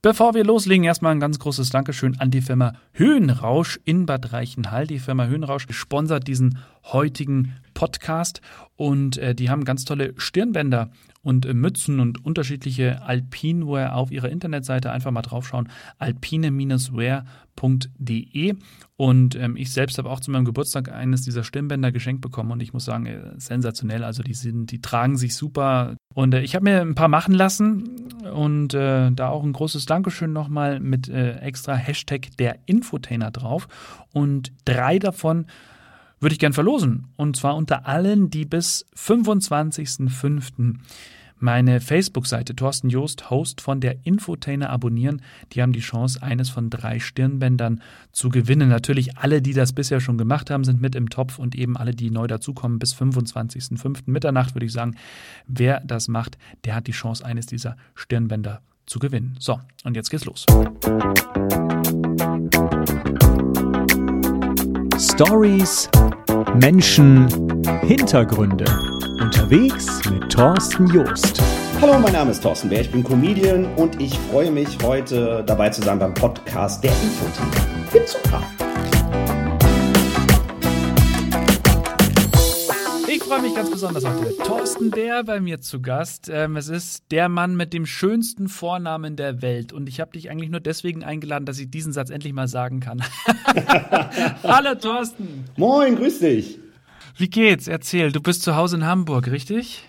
Bevor wir loslegen, erstmal ein ganz großes Dankeschön an die Firma Höhenrausch in Bad Reichenhall. Die Firma Höhenrausch sponsert diesen heutigen Podcast und äh, die haben ganz tolle Stirnbänder und äh, Mützen und unterschiedliche Alpinwear auf ihrer Internetseite. Einfach mal draufschauen. alpine-wear.de und ähm, ich selbst habe auch zu meinem Geburtstag eines dieser Stirnbänder geschenkt bekommen und ich muss sagen, äh, sensationell. Also die sind, die tragen sich super. Und äh, ich habe mir ein paar machen lassen und äh, da auch ein großes Dankeschön nochmal mit äh, extra Hashtag der Infotainer drauf. Und drei davon würde ich gern verlosen. Und zwar unter allen, die bis 25.05 meine Facebook-Seite Thorsten Joost, Host von der Infotainer abonnieren. Die haben die Chance, eines von drei Stirnbändern zu gewinnen. Natürlich alle, die das bisher schon gemacht haben, sind mit im Topf und eben alle, die neu dazukommen bis 25.05. Mitternacht würde ich sagen, wer das macht, der hat die Chance, eines dieser Stirnbänder zu gewinnen. So, und jetzt geht's los. Stories, Menschen, Hintergründe. Unterwegs mit Thorsten Joost. Hallo, mein Name ist Thorsten Bär, ich bin Comedian und ich freue mich, heute dabei zu sein beim Podcast der Infotainer. Gibt's sogar. Ich ganz besonders heute. Thorsten Bär bei mir zu Gast. Ähm, es ist der Mann mit dem schönsten Vornamen der Welt. Und ich habe dich eigentlich nur deswegen eingeladen, dass ich diesen Satz endlich mal sagen kann. Hallo Thorsten. Moin, grüß dich. Wie geht's? Erzähl, du bist zu Hause in Hamburg, richtig?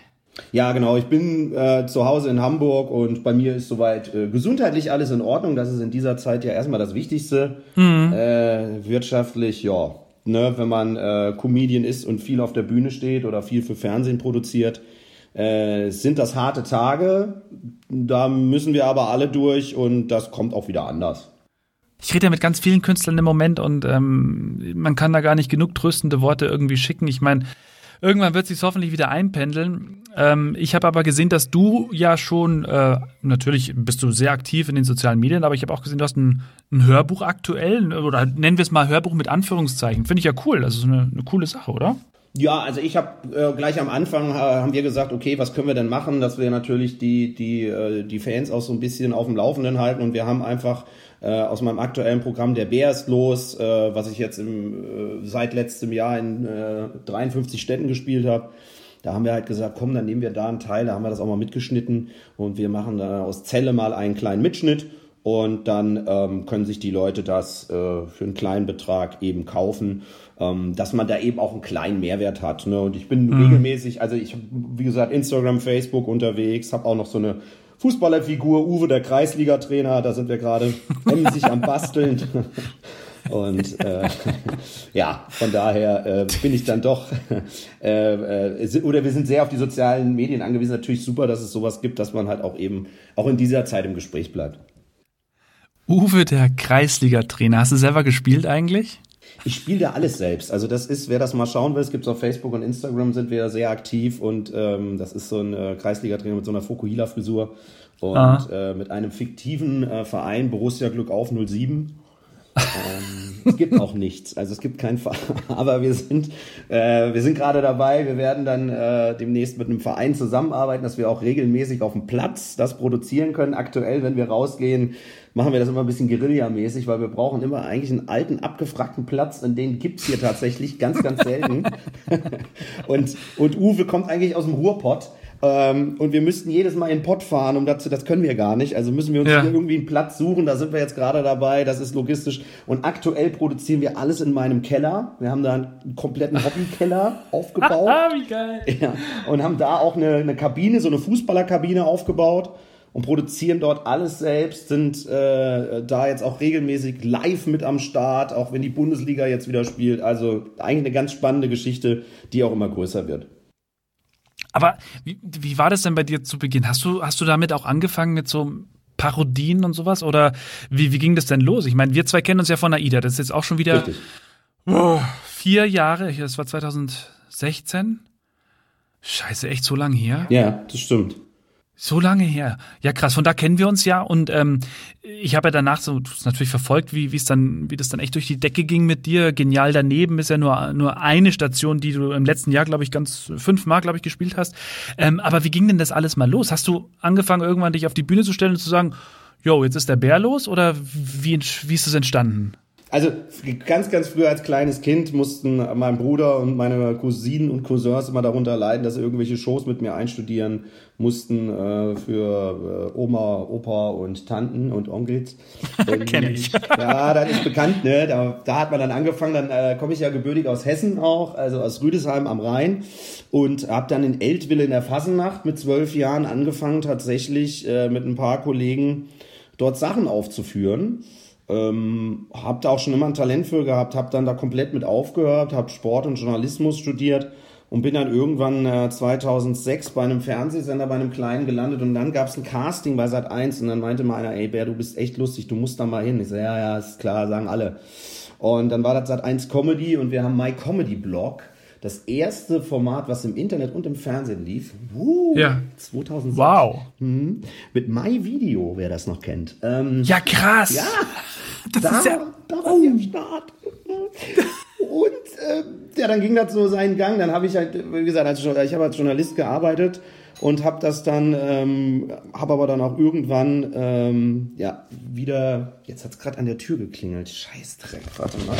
Ja, genau. Ich bin äh, zu Hause in Hamburg und bei mir ist soweit äh, gesundheitlich alles in Ordnung. Das ist in dieser Zeit ja erstmal das Wichtigste. Mhm. Äh, wirtschaftlich, ja. Ne, wenn man äh, Comedian ist und viel auf der Bühne steht oder viel für Fernsehen produziert, äh, sind das harte Tage. Da müssen wir aber alle durch und das kommt auch wieder anders ich rede ja mit ganz vielen Künstlern im Moment und ähm, man kann da gar nicht genug tröstende Worte irgendwie schicken. Ich meine, irgendwann wird sich hoffentlich wieder einpendeln. Ähm, ich habe aber gesehen, dass du ja schon, äh, natürlich bist du sehr aktiv in den sozialen Medien, aber ich habe auch gesehen, du hast ein, ein, Hörbuch aktuell, oder nennen wir es mal Hörbuch mit Anführungszeichen. Finde ich ja cool. Das ist eine, eine coole Sache, oder? Ja, also ich habe äh, gleich am Anfang äh, haben wir gesagt, okay, was können wir denn machen, dass wir natürlich die die äh, die Fans auch so ein bisschen auf dem Laufenden halten. Und wir haben einfach äh, aus meinem aktuellen Programm Der Bär ist los, äh, was ich jetzt im, äh, seit letztem Jahr in äh, 53 Städten gespielt habe. Da haben wir halt gesagt, komm, dann nehmen wir da einen Teil, da haben wir das auch mal mitgeschnitten. Und wir machen da aus Zelle mal einen kleinen Mitschnitt und dann ähm, können sich die Leute das äh, für einen kleinen Betrag eben kaufen, ähm, dass man da eben auch einen kleinen Mehrwert hat. Ne? Und ich bin mhm. regelmäßig, also ich wie gesagt Instagram, Facebook unterwegs, habe auch noch so eine Fußballerfigur, Uwe, der Kreisliga-Trainer, da sind wir gerade emsig am Basteln. Und äh, ja, von daher äh, bin ich dann doch, äh, äh, oder wir sind sehr auf die sozialen Medien angewiesen. Natürlich super, dass es sowas gibt, dass man halt auch eben auch in dieser Zeit im Gespräch bleibt. Uwe, der Kreisliga-Trainer, hast du selber gespielt eigentlich? Ich spiele da alles selbst. Also das ist, wer das mal schauen will, es gibt auf Facebook und Instagram sind wir sehr aktiv und ähm, das ist so ein äh, Kreisliga-Trainer mit so einer Fokuhila-Frisur und ah. äh, mit einem fiktiven äh, Verein Borussia Glück auf 07. ähm, es gibt auch nichts, also es gibt kein Verein, aber wir sind, äh, wir sind gerade dabei, wir werden dann äh, demnächst mit einem Verein zusammenarbeiten, dass wir auch regelmäßig auf dem Platz das produzieren können. Aktuell, wenn wir rausgehen, machen wir das immer ein bisschen Guerilla-mäßig, weil wir brauchen immer eigentlich einen alten, abgefragten Platz und den gibt's hier tatsächlich ganz, ganz selten. und, und Uwe kommt eigentlich aus dem Ruhrpott. Ähm, und wir müssten jedes Mal in den Pott fahren, um dazu, das können wir gar nicht. Also müssen wir uns ja. hier irgendwie einen Platz suchen. Da sind wir jetzt gerade dabei. Das ist logistisch. Und aktuell produzieren wir alles in meinem Keller. Wir haben da einen kompletten Hobbykeller aufgebaut. Ah, wie geil. Ja. Und haben da auch eine, eine Kabine, so eine Fußballerkabine aufgebaut und produzieren dort alles selbst, sind äh, da jetzt auch regelmäßig live mit am Start, auch wenn die Bundesliga jetzt wieder spielt. Also eigentlich eine ganz spannende Geschichte, die auch immer größer wird. Aber wie, wie war das denn bei dir zu Beginn? Hast du, hast du damit auch angefangen mit so Parodien und sowas? Oder wie, wie ging das denn los? Ich meine, wir zwei kennen uns ja von AIDA. Das ist jetzt auch schon wieder oh, vier Jahre. Das war 2016. Scheiße, echt so lange her? Ja, das stimmt. So lange her. Ja, krass. Von da kennen wir uns ja. Und ähm, ich habe ja danach so natürlich verfolgt, wie es dann, wie das dann echt durch die Decke ging mit dir. Genial daneben ist ja nur nur eine Station, die du im letzten Jahr, glaube ich, ganz fünfmal, glaube ich, gespielt hast. Ähm, aber wie ging denn das alles mal los? Hast du angefangen, irgendwann dich auf die Bühne zu stellen und zu sagen, jo, jetzt ist der Bär los oder wie, wie ist es entstanden? Also ganz, ganz früh als kleines Kind mussten mein Bruder und meine Cousinen und Cousins immer darunter leiden, dass sie irgendwelche Shows mit mir einstudieren mussten äh, für äh, Oma, Opa und Tanten und Onkels. Kenn ich. Ja, das ist bekannt, ne? Da, da hat man dann angefangen, dann äh, komme ich ja gebürtig aus Hessen auch, also aus Rüdesheim am Rhein und habe dann in Eltville in der Fassennacht mit zwölf Jahren angefangen, tatsächlich äh, mit ein paar Kollegen dort Sachen aufzuführen. Ähm, hab da auch schon immer ein Talent für gehabt, hab dann da komplett mit aufgehört, hab Sport und Journalismus studiert und bin dann irgendwann äh, 2006 bei einem Fernsehsender, bei einem kleinen gelandet und dann gab's ein Casting bei Sat 1 und dann meinte mal einer, ey Bär, du bist echt lustig, du musst da mal hin. Ich so, ja, ja, ist klar, sagen alle. Und dann war das Sat 1 Comedy und wir haben My Comedy Blog das erste Format, was im Internet und im Fernsehen lief. Uh, ja. 2006. Wow. Mhm. Mit My Video, wer das noch kennt. Ähm, ja, krass. Ja. Das da, ist ja. Da war oh. am Start. Und äh, ja, dann ging das so seinen Gang. Dann habe ich halt, wie gesagt, als, ich habe als Journalist gearbeitet und habe das dann, ähm, habe aber dann auch irgendwann ähm, ja wieder. Jetzt hat's gerade an der Tür geklingelt. Scheiß Dreck. Warte mal.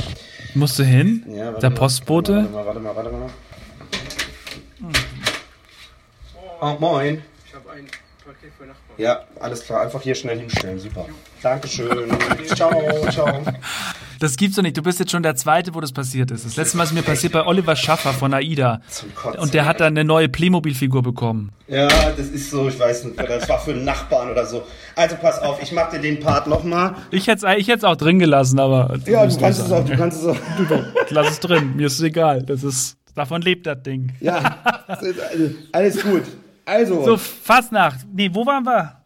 Musst du hin? Ja, der mal, Postbote. Warte mal, warte mal, warte mal. Oh, moin. Ich habe ein Paket für Nachbarn. Ja, alles klar. Einfach hier schnell hinstellen. Super. Dankeschön. ciao, ciao. Das gibt's doch nicht. Du bist jetzt schon der Zweite, wo das passiert ist. Das letzte Mal ist mir passiert bei Oliver Schaffer von AIDA. Und der hat dann eine neue Playmobil-Figur bekommen. Ja, das ist so, ich weiß nicht, das war für einen Nachbarn oder so. Also pass auf, ich mach dir den Part nochmal. Ich hätte es ich auch drin gelassen, aber. Ja, du kannst es auch, du kannst es auch. Lass es drin, mir ist es egal. Das ist, davon lebt das Ding. Ja, alles gut. Also. So, Fastnacht. Nee, wo waren wir?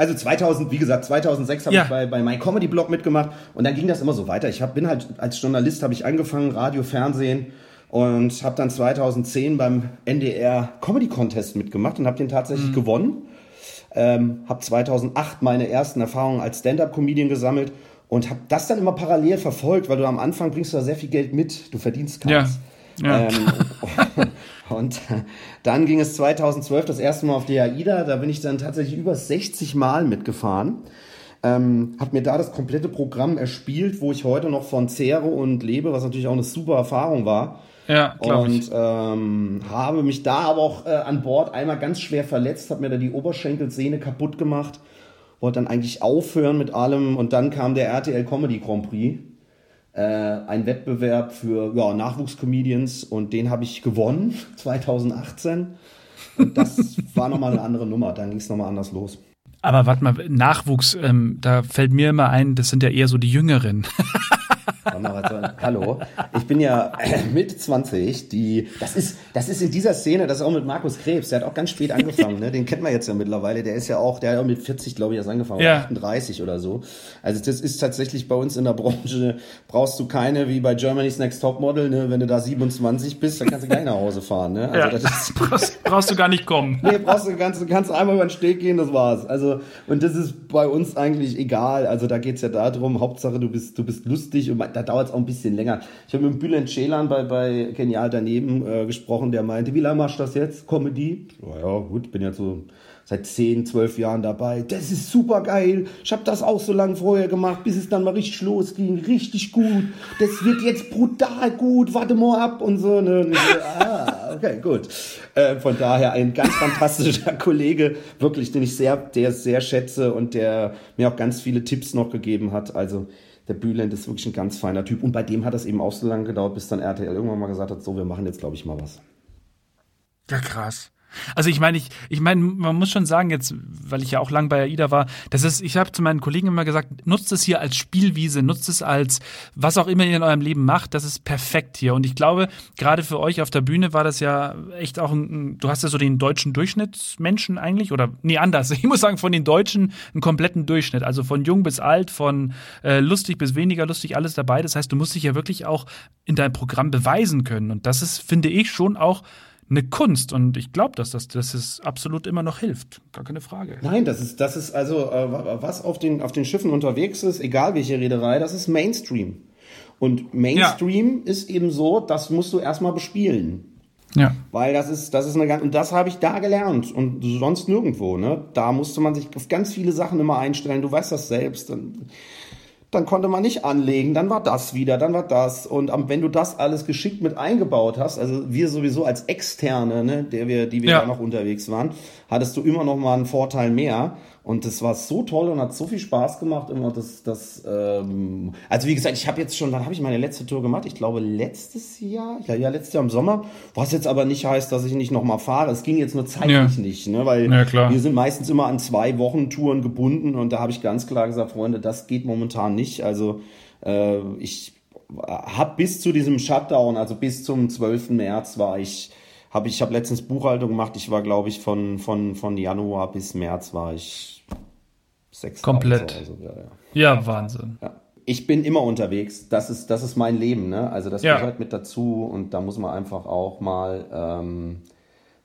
Also 2000, wie gesagt, 2006 habe ja. ich bei, bei My Comedy Blog mitgemacht und dann ging das immer so weiter. Ich hab, bin halt als Journalist habe ich angefangen, Radio, Fernsehen und habe dann 2010 beim NDR Comedy Contest mitgemacht und habe den tatsächlich mhm. gewonnen. Ähm, habe 2008 meine ersten Erfahrungen als Stand-up-Comedian gesammelt und habe das dann immer parallel verfolgt, weil du am Anfang bringst du da sehr viel Geld mit, du verdienst keins. Ja. ja. Ähm, Und dann ging es 2012 das erste Mal auf die AIDA. Da bin ich dann tatsächlich über 60 Mal mitgefahren. Ähm, habe mir da das komplette Programm erspielt, wo ich heute noch von zehre und lebe, was natürlich auch eine super Erfahrung war. Ja, glaube ich. Und ähm, habe mich da aber auch äh, an Bord einmal ganz schwer verletzt, habe mir da die Oberschenkelsehne kaputt gemacht, wollte dann eigentlich aufhören mit allem und dann kam der RTL Comedy Grand Prix äh, ein Wettbewerb für ja, Nachwuchscomedians und den habe ich gewonnen 2018. Und das war nochmal eine andere Nummer, dann ging es nochmal anders los. Aber warte mal, Nachwuchs, ähm, da fällt mir immer ein, das sind ja eher so die Jüngeren. Hallo, ich bin ja mit 20, die, das ist, das ist in dieser Szene, das ist auch mit Markus Krebs, der hat auch ganz spät angefangen, ne? den kennt man jetzt ja mittlerweile, der ist ja auch, der hat auch mit 40, glaube ich, erst angefangen, ja. 38 oder so. Also das ist tatsächlich bei uns in der Branche, brauchst du keine, wie bei Germany's Next Topmodel, ne? wenn du da 27 bist, dann kannst du gleich nach Hause fahren. Ne? Also ja. das ist, brauchst, brauchst du gar nicht kommen. Nee, brauchst du, kannst, kannst einmal über den Steg gehen, das war's. Also, und das ist bei uns eigentlich egal, also da geht's ja darum, Hauptsache du bist, du bist lustig und da dauert es auch ein bisschen länger. Ich habe mit Bülent Ceylan bei, bei Genial daneben äh, gesprochen, der meinte, wie lange machst du das jetzt? Comedy? Ja, ja, gut, bin jetzt so seit 10, 12 Jahren dabei. Das ist super geil. Ich habe das auch so lange vorher gemacht, bis es dann mal richtig losging. Richtig gut. Das wird jetzt brutal gut. Warte mal ab und so. Ne? Und so ah, okay, gut. Äh, von daher ein ganz fantastischer Kollege, wirklich, den ich sehr, der sehr schätze und der mir auch ganz viele Tipps noch gegeben hat. Also der Bülent ist wirklich ein ganz feiner Typ. Und bei dem hat es eben auch so lange gedauert, bis dann RTL irgendwann mal gesagt hat, so, wir machen jetzt, glaube ich, mal was. Ja, krass. Also ich meine, ich, ich meine, man muss schon sagen, jetzt, weil ich ja auch lang bei AIDA war, das ist, ich habe zu meinen Kollegen immer gesagt, nutzt es hier als Spielwiese, nutzt es als was auch immer ihr in eurem Leben macht, das ist perfekt hier. Und ich glaube, gerade für euch auf der Bühne war das ja echt auch ein, du hast ja so den deutschen Durchschnittsmenschen eigentlich, oder nee, anders. Ich muss sagen, von den Deutschen einen kompletten Durchschnitt. Also von jung bis alt, von äh, lustig bis weniger lustig, alles dabei. Das heißt, du musst dich ja wirklich auch in deinem Programm beweisen können. Und das ist, finde ich, schon auch eine Kunst und ich glaube, dass das, dass es absolut immer noch hilft. Gar keine Frage. Nein, das ist, das ist also, äh, was auf den, auf den Schiffen unterwegs ist, egal welche Reederei, das ist Mainstream. Und Mainstream ja. ist eben so, das musst du erstmal bespielen. Ja. Weil das ist, das ist eine ganz, und das habe ich da gelernt und sonst nirgendwo, ne? Da musste man sich auf ganz viele Sachen immer einstellen. Du weißt das selbst. Dann, dann konnte man nicht anlegen, dann war das wieder, dann war das. Und wenn du das alles geschickt mit eingebaut hast, also wir sowieso als Externe, ne, der wir, die wir ja. da noch unterwegs waren, hattest du immer noch mal einen Vorteil mehr. Und das war so toll und hat so viel Spaß gemacht. Immer das, das, ähm, also wie gesagt, ich habe jetzt schon, wann habe ich meine letzte Tour gemacht? Ich glaube letztes Jahr, ja, ja, letztes Jahr im Sommer. Was jetzt aber nicht heißt, dass ich nicht nochmal fahre. Es ging jetzt nur zeitlich ja. nicht, ne? Weil ja, wir sind meistens immer an zwei Wochen Touren gebunden und da habe ich ganz klar gesagt, Freunde, das geht momentan nicht. Also äh, ich habe bis zu diesem Shutdown, also bis zum 12. März war ich habe ich habe letztens Buchhaltung gemacht. Ich war glaube ich von von von Januar bis März war ich sechs Komplett. Also, ja, ja. ja, Wahnsinn. Ja. Ich bin immer unterwegs. Das ist, das ist mein Leben. Ne? Also das gehört mit dazu und da muss man einfach auch mal, ähm,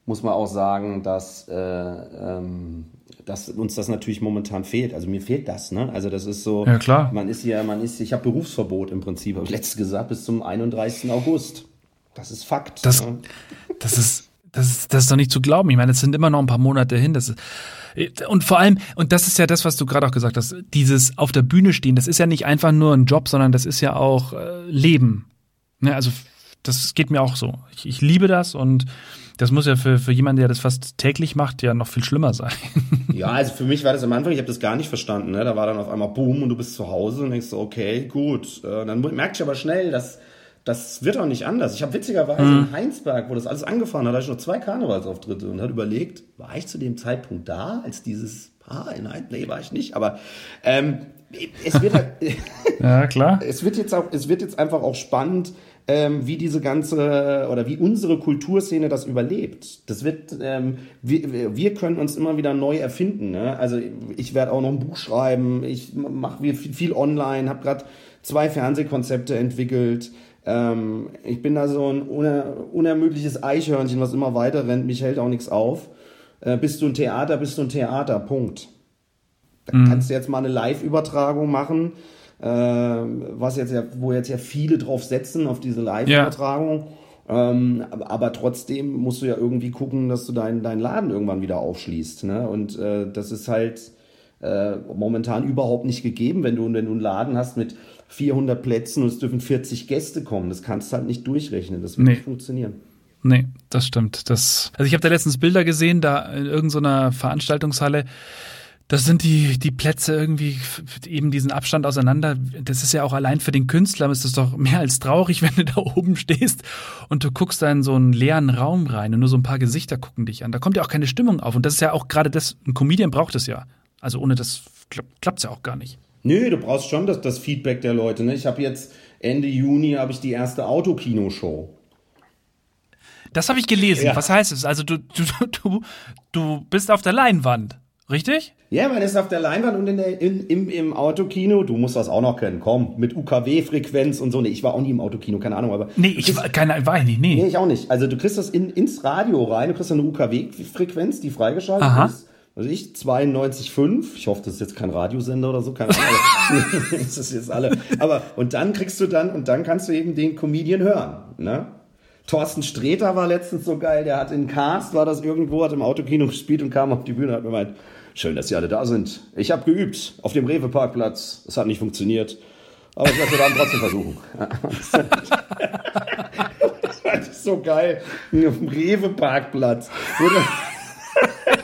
muss man auch sagen, dass, äh, ähm, dass uns das natürlich momentan fehlt. Also mir fehlt das. Ne? Also das ist so. Ja klar. Man ist hier, man ist, ich habe Berufsverbot im Prinzip. Habe ich letztes gesagt bis zum 31. August. Das ist Fakt. Das, ne? das ist, das ist, das ist doch nicht zu glauben. Ich meine, es sind immer noch ein paar Monate hin. Das ist, und vor allem, und das ist ja das, was du gerade auch gesagt hast, dieses auf der Bühne stehen, das ist ja nicht einfach nur ein Job, sondern das ist ja auch äh, Leben. Ne, also das geht mir auch so. Ich, ich liebe das und das muss ja für, für jemanden, der das fast täglich macht, ja noch viel schlimmer sein. Ja, also für mich war das am Anfang, ich habe das gar nicht verstanden. Ne? Da war dann auf einmal Boom und du bist zu Hause und denkst so, okay, gut. Äh, dann merkst du aber schnell, dass das wird auch nicht anders. Ich habe witzigerweise mhm. in Heinsberg, wo das alles angefangen hat, da hatte ich noch zwei Karnevalsauftritte und hat überlegt, war ich zu dem Zeitpunkt da, als dieses Paar in Heinsberg? Nee, war ich nicht, aber ähm, es wird halt, ja, klar. Es wird jetzt auch, es wird jetzt einfach auch spannend, ähm, wie diese ganze oder wie unsere Kulturszene das überlebt. Das wird, ähm, wir, wir können uns immer wieder neu erfinden. Ne? Also ich werde auch noch ein Buch schreiben, ich mache viel, viel online, habe gerade zwei Fernsehkonzepte entwickelt. Ähm, ich bin da so ein uner unermüdliches Eichhörnchen, was immer weiter rennt. Mich hält auch nichts auf. Äh, bist du ein Theater, bist du ein Theater. Punkt. Da mhm. kannst du jetzt mal eine Live-Übertragung machen, äh, was jetzt ja, wo jetzt ja viele drauf setzen, auf diese Live-Übertragung. Ja. Ähm, aber, aber, trotzdem musst du ja irgendwie gucken, dass du deinen dein Laden irgendwann wieder aufschließt. Ne? Und äh, das ist halt äh, momentan überhaupt nicht gegeben, wenn du, wenn du einen Laden hast mit 400 Plätzen und es dürfen 40 Gäste kommen. Das kannst du halt nicht durchrechnen. Das wird nee. nicht funktionieren. Nee, das stimmt. Das, also ich habe da letztens Bilder gesehen, da in irgendeiner Veranstaltungshalle. Das sind die, die Plätze irgendwie, eben diesen Abstand auseinander. Das ist ja auch allein für den Künstler ist das doch mehr als traurig, wenn du da oben stehst und du guckst da in so einen leeren Raum rein und nur so ein paar Gesichter gucken dich an. Da kommt ja auch keine Stimmung auf. Und das ist ja auch gerade das, ein Comedian braucht es ja. Also ohne das klappt es ja auch gar nicht. Nö, du brauchst schon das, das Feedback der Leute. Ne? Ich habe jetzt Ende Juni habe ich die erste Autokino-Show. Das habe ich gelesen. Ja. Was heißt es? Also du, du, du, du bist auf der Leinwand, richtig? Ja, man ist auf der Leinwand und in der, in, im, im Autokino, du musst das auch noch kennen, komm, mit UKW-Frequenz und so. Nee, ich war auch nie im Autokino, keine Ahnung, aber. Nee, ich war, keine, war ich nicht, nee. Nee, ich auch nicht. Also du kriegst das in, ins Radio rein, du kriegst eine UKW-Frequenz, die freigeschaltet Aha. ist also ich 92,5. Ich hoffe, das ist jetzt kein Radiosender oder so, keine Ahnung. das ist jetzt alle. Aber, und dann kriegst du dann, und dann kannst du eben den Comedian hören, ne? Thorsten Sträter war letztens so geil, der hat in Cast, war das irgendwo, hat im Autokino gespielt und kam auf die Bühne und hat mir gemeint, schön, dass Sie alle da sind. Ich habe geübt auf dem Rewe-Parkplatz. Es hat nicht funktioniert. Aber ich es dann trotzdem versuchen. das ist so geil. Auf dem Rewe-Parkplatz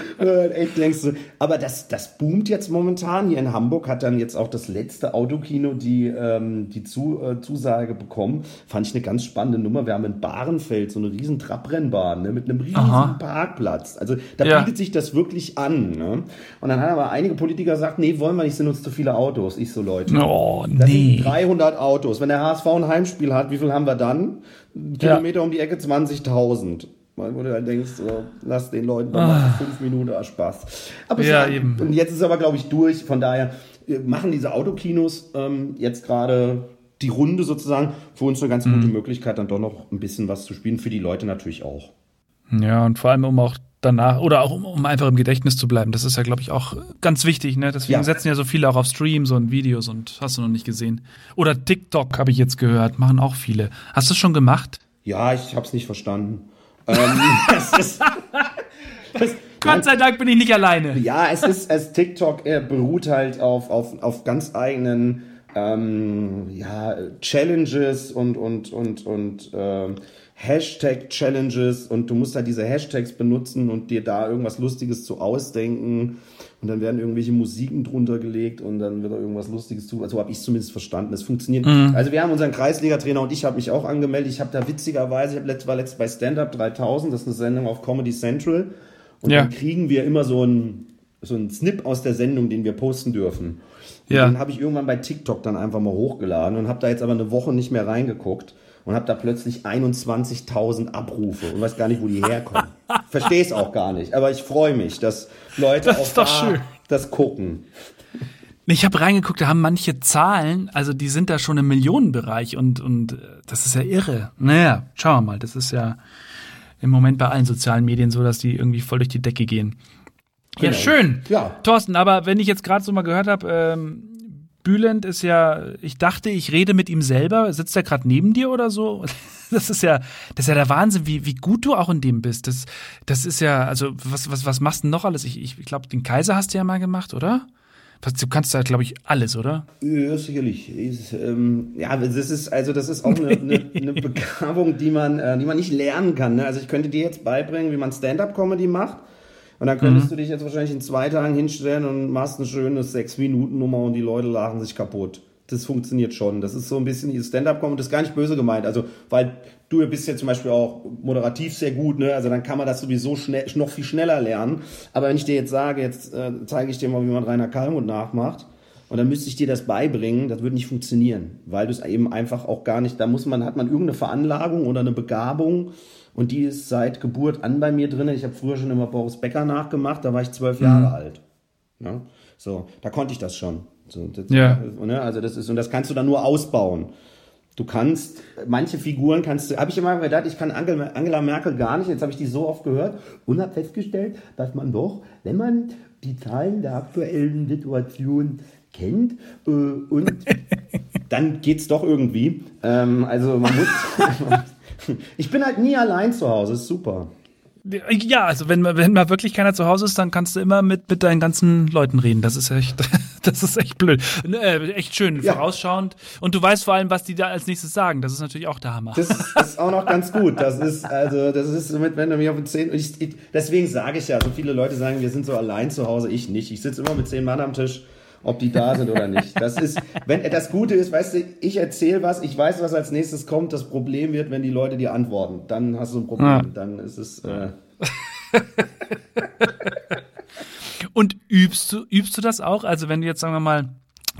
echt denkst du, aber das, das boomt jetzt momentan. Hier in Hamburg hat dann jetzt auch das letzte Autokino die, ähm, die Zu, äh, Zusage bekommen. Fand ich eine ganz spannende Nummer. Wir haben in Bahrenfeld so eine riesen Trabrennbahn ne, mit einem riesen Aha. Parkplatz. Also da ja. bietet sich das wirklich an. Ne? Und dann haben aber einige Politiker gesagt, nee, wollen wir nicht, sind uns zu viele Autos. Ich so, Leute. Oh, nee. sind 300 Autos. Wenn der HSV ein Heimspiel hat, wie viel haben wir dann? Kilometer ja. um die Ecke 20.000. Wo du dann denkst, so, lass den Leuten mal ah. fünf Minuten Spaß. Aber ja, ja, eben. Und jetzt ist aber, glaube ich, durch. Von daher machen diese Autokinos ähm, jetzt gerade die Runde sozusagen für uns eine ganz mhm. gute Möglichkeit, dann doch noch ein bisschen was zu spielen. Für die Leute natürlich auch. Ja, und vor allem, um auch danach oder auch um, um einfach im Gedächtnis zu bleiben. Das ist ja, glaube ich, auch ganz wichtig. Ne? Deswegen ja. setzen ja so viele auch auf Streams und Videos und hast du noch nicht gesehen. Oder TikTok habe ich jetzt gehört, machen auch viele. Hast du es schon gemacht? Ja, ich habe es nicht verstanden. Ähm, ist, das, Gott sei Dank bin ich nicht alleine. Ja, es ist, es TikTok äh, beruht halt auf, auf, auf ganz eigenen ähm, ja, Challenges und, und, und, und ähm, Hashtag-Challenges und du musst halt diese Hashtags benutzen und dir da irgendwas Lustiges zu ausdenken und dann werden irgendwelche Musiken drunter gelegt und dann wird da irgendwas Lustiges zu. Also habe ich zumindest verstanden. Es funktioniert. Mhm. Also wir haben unseren Kreisliga-Trainer und ich habe mich auch angemeldet. Ich habe da witzigerweise, ich hab letzt, war letzt bei Stand Up 3000, das ist eine Sendung auf Comedy Central und ja. dann kriegen wir immer so ein so ein Snip aus der Sendung, den wir posten dürfen. Und ja. Den habe ich irgendwann bei TikTok dann einfach mal hochgeladen und habe da jetzt aber eine Woche nicht mehr reingeguckt und habe da plötzlich 21.000 Abrufe und weiß gar nicht, wo die herkommen. Verstehe es auch gar nicht, aber ich freue mich, dass Leute das auch da das gucken. Ich habe reingeguckt, da haben manche Zahlen, also die sind da schon im Millionenbereich und, und äh, das ist ja irre. Naja, schauen wir mal, das ist ja im Moment bei allen sozialen Medien so, dass die irgendwie voll durch die Decke gehen. Genau. Ja, schön. Ja. Thorsten, aber wenn ich jetzt gerade so mal gehört habe, ähm, Bülent ist ja, ich dachte, ich rede mit ihm selber. Sitzt er gerade neben dir oder so? Das ist ja, das ist ja der Wahnsinn, wie, wie gut du auch in dem bist. Das, das ist ja, also was, was, was machst du noch alles? Ich, ich glaube, den Kaiser hast du ja mal gemacht, oder? Du kannst da, glaube ich, alles, oder? Ja, sicherlich. Ich, ähm, ja, das ist, also das ist auch eine, eine, eine Begabung, die man, äh, die man nicht lernen kann. Ne? Also ich könnte dir jetzt beibringen, wie man Stand-up-Comedy macht. Und dann könntest mhm. du dich jetzt wahrscheinlich in zwei Tagen hinstellen und machst eine schöne Sechs-Minuten-Nummer und die Leute lachen sich kaputt. Das funktioniert schon. Das ist so ein bisschen dieses Stand-up-Kommen. Das ist gar nicht böse gemeint. Also, weil du bist ja zum Beispiel auch moderativ sehr gut, ne? Also dann kann man das sowieso schnell, noch viel schneller lernen. Aber wenn ich dir jetzt sage, jetzt äh, zeige ich dir mal, wie man Rainer Kalmund nachmacht, und dann müsste ich dir das beibringen, das würde nicht funktionieren, weil du es eben einfach auch gar nicht, da muss man, hat man irgendeine Veranlagung oder eine Begabung und die ist seit Geburt an bei mir drin. Ich habe früher schon immer Boris Becker nachgemacht, da war ich zwölf mhm. Jahre alt. Ja? So, da konnte ich das schon. So, das, ja. Ne? Also das ist, und das kannst du dann nur ausbauen. Du kannst, manche Figuren kannst du, habe ich immer gedacht, ich kann Angela Merkel gar nicht, jetzt habe ich die so oft gehört und habe festgestellt, dass man doch, wenn man die Zahlen der aktuellen Situation kennt äh, und dann geht's doch irgendwie. Ähm, also man muss, Ich bin halt nie allein zu Hause, ist super. Ja, also wenn, wenn mal wirklich keiner zu Hause ist, dann kannst du immer mit, mit deinen ganzen Leuten reden. Das ist echt, das ist echt blöd. Äh, echt schön, ja. vorausschauend. Und du weißt vor allem, was die da als nächstes sagen. Das ist natürlich auch der Hammer. Das, ist auch noch ganz gut. Das ist, also, das ist somit, wenn du mich auf den zehn, ich, ich, deswegen sage ich ja, so viele Leute sagen, wir sind so allein zu Hause, ich nicht. Ich sitze immer mit zehn Mann am Tisch ob die da sind oder nicht. Das ist, wenn das Gute ist, weißt du, ich erzähle was, ich weiß, was als nächstes kommt. Das Problem wird, wenn die Leute dir antworten, dann hast du ein Problem. Ja. Dann ist es. Äh und übst du, übst du das auch? Also wenn du jetzt sagen wir mal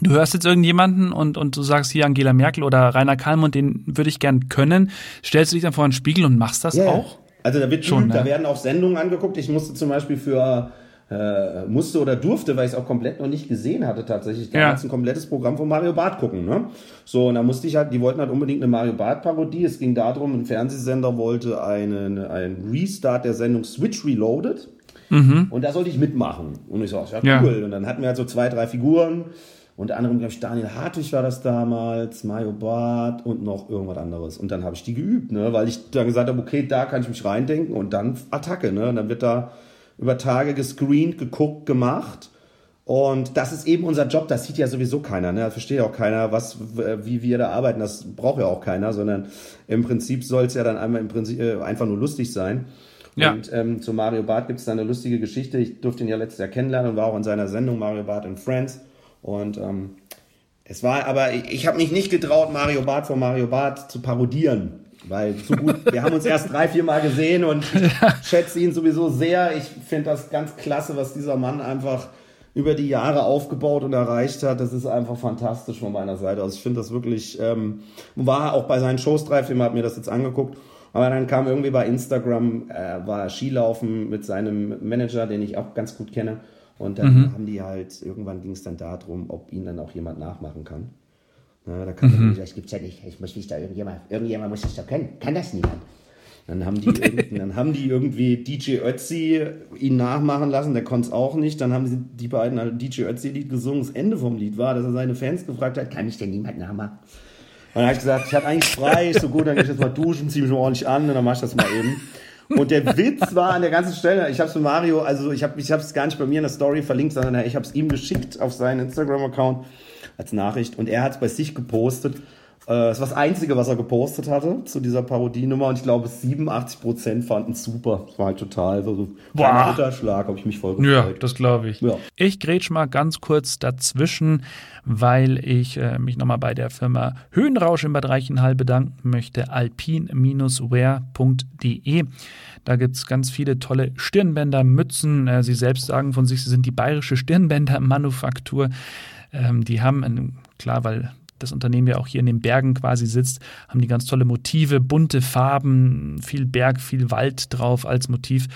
Du hörst jetzt irgendjemanden und, und du sagst hier Angela Merkel oder Rainer Kalmund, den würde ich gern können. Stellst du dich dann vor einen Spiegel und machst das ja, auch? Also da wird schon, ne? da werden auch Sendungen angeguckt. Ich musste zum Beispiel für äh, musste oder durfte, weil ich es auch komplett noch nicht gesehen hatte, tatsächlich ja. ein komplettes Programm von Mario Barth gucken. Ne? So, und da musste ich halt, die wollten halt unbedingt eine Mario Barth-Parodie. Es ging darum, ein Fernsehsender wollte einen, einen Restart der Sendung Switch Reloaded. Mhm. Und da sollte ich mitmachen. Und ich so, ja, ja, cool. Und dann hatten wir halt so zwei, drei Figuren. Unter anderem, glaube ich, Daniel Hartwig war das damals, Mario Barth und noch irgendwas anderes. Und dann habe ich die geübt, ne? weil ich dann gesagt habe, okay, da kann ich mich reindenken und dann Attacke. Ne? Und dann wird da über Tage gescreent, geguckt, gemacht. Und das ist eben unser Job, das sieht ja sowieso keiner, ne? Das versteht ja auch keiner, was, wie wir da arbeiten, das braucht ja auch keiner, sondern im Prinzip soll es ja dann einmal im Prinzip äh, einfach nur lustig sein. Ja. Und ähm, zu Mario Barth gibt es da eine lustige Geschichte. Ich durfte ihn ja letztes Jahr kennenlernen und war auch in seiner Sendung Mario Barth in Friends. Und ähm, es war, aber ich, ich habe mich nicht getraut, Mario Barth vor Mario Barth zu parodieren. Weil so gut, wir haben uns erst drei, vier Mal gesehen und ich schätze ihn sowieso sehr. Ich finde das ganz klasse, was dieser Mann einfach über die Jahre aufgebaut und erreicht hat. Das ist einfach fantastisch von meiner Seite. Also ich finde das wirklich, ähm, war auch bei seinen Shows drei, vier Mal, hat mir das jetzt angeguckt. Aber dann kam irgendwie bei Instagram, äh, war Skilaufen mit seinem Manager, den ich auch ganz gut kenne. Und dann mhm. haben die halt, irgendwann ging es dann darum, ob ihn dann auch jemand nachmachen kann. Na, da kann mhm. man das gibt's ja nicht. Ich muss nicht da irgendjemand, irgendjemand muss das doch können. Kann das niemand. Dann haben die, dann haben die irgendwie DJ Ötzi ihn nachmachen lassen, der konnte es auch nicht. Dann haben sie die beiden DJ Ötzi-Lied gesungen. Das Ende vom Lied war, dass er seine Fans gefragt hat, kann mich denn niemand nachmachen? dann habe ich gesagt, ich habe eigentlich frei, ist so gut, dann gehe ich jetzt mal duschen, ziehe mich ordentlich an und dann mache ich das mal eben. Und der Witz war an der ganzen Stelle, ich habe es Mario, also ich habe ich es gar nicht bei mir in der Story verlinkt, sondern ich habe es ihm geschickt auf seinen Instagram-Account als Nachricht und er hat es bei sich gepostet äh, das war das Einzige, was er gepostet hatte zu dieser Parodienummer und ich glaube 87% fanden es super. Das war halt total so, ein Ritterschlag, habe ich mich voll gefreut. Ja, das glaube ich. Ja. Ich grätsch mal ganz kurz dazwischen, weil ich äh, mich nochmal bei der Firma Höhenrausch in Bad Reichenhall bedanken möchte. alpin-wear.de da gibt es ganz viele tolle Stirnbänder, Mützen. Äh, sie selbst sagen von sich, sie sind die bayerische Stirnbändermanufaktur. Ähm, die haben, ein, klar, weil das Unternehmen ja auch hier in den Bergen quasi sitzt, haben die ganz tolle Motive, bunte Farben, viel Berg, viel Wald drauf als Motiv